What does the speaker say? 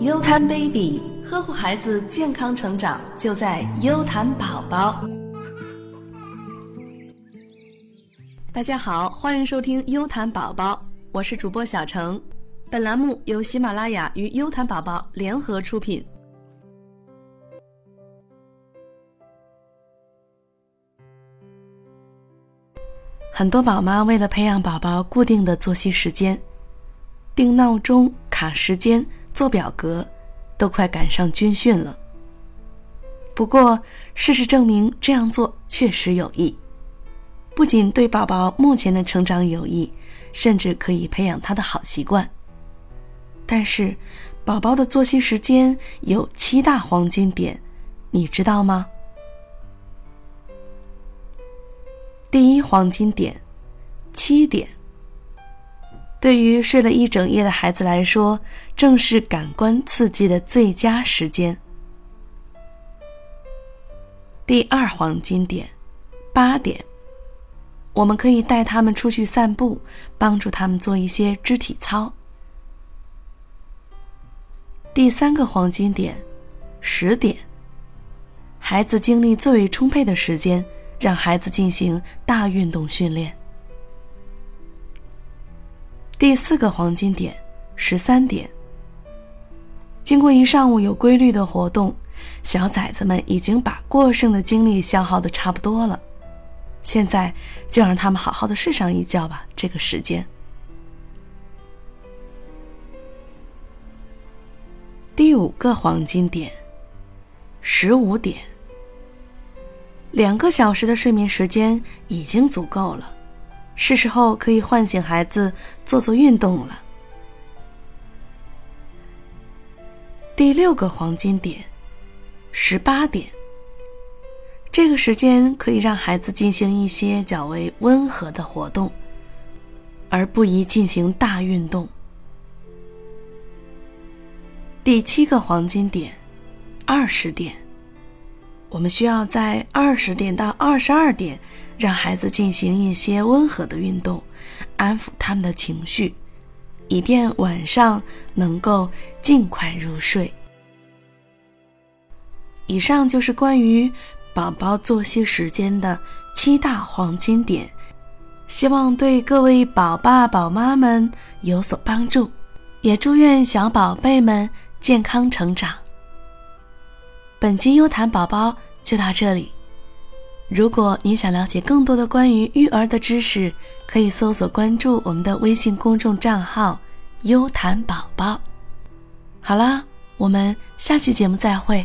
优谈 baby，呵护孩子健康成长就在优谈宝宝。大家好，欢迎收听优谈宝宝，我是主播小程。本栏目由喜马拉雅与优谈宝宝联合出品。很多宝妈为了培养宝宝固定的作息时间，定闹钟、卡时间、做表格，都快赶上军训了。不过，事实证明这样做确实有益，不仅对宝宝目前的成长有益，甚至可以培养他的好习惯。但是，宝宝的作息时间有七大黄金点，你知道吗？第一黄金点，七点。对于睡了一整夜的孩子来说，正是感官刺激的最佳时间。第二黄金点，八点。我们可以带他们出去散步，帮助他们做一些肢体操。第三个黄金点，十点。孩子精力最为充沛的时间。让孩子进行大运动训练。第四个黄金点，十三点。经过一上午有规律的活动，小崽子们已经把过剩的精力消耗的差不多了。现在就让他们好好的睡上一觉吧。这个时间。第五个黄金点，十五点。两个小时的睡眠时间已经足够了，是时候可以唤醒孩子做做运动了。第六个黄金点，十八点。这个时间可以让孩子进行一些较为温和的活动，而不宜进行大运动。第七个黄金点，二十点。我们需要在二十点到二十二点，让孩子进行一些温和的运动，安抚他们的情绪，以便晚上能够尽快入睡。以上就是关于宝宝作息时间的七大黄金点，希望对各位宝爸宝妈们有所帮助，也祝愿小宝贝们健康成长。本期优谈宝宝就到这里。如果你想了解更多的关于育儿的知识，可以搜索关注我们的微信公众账号“优谈宝宝”。好啦，我们下期节目再会。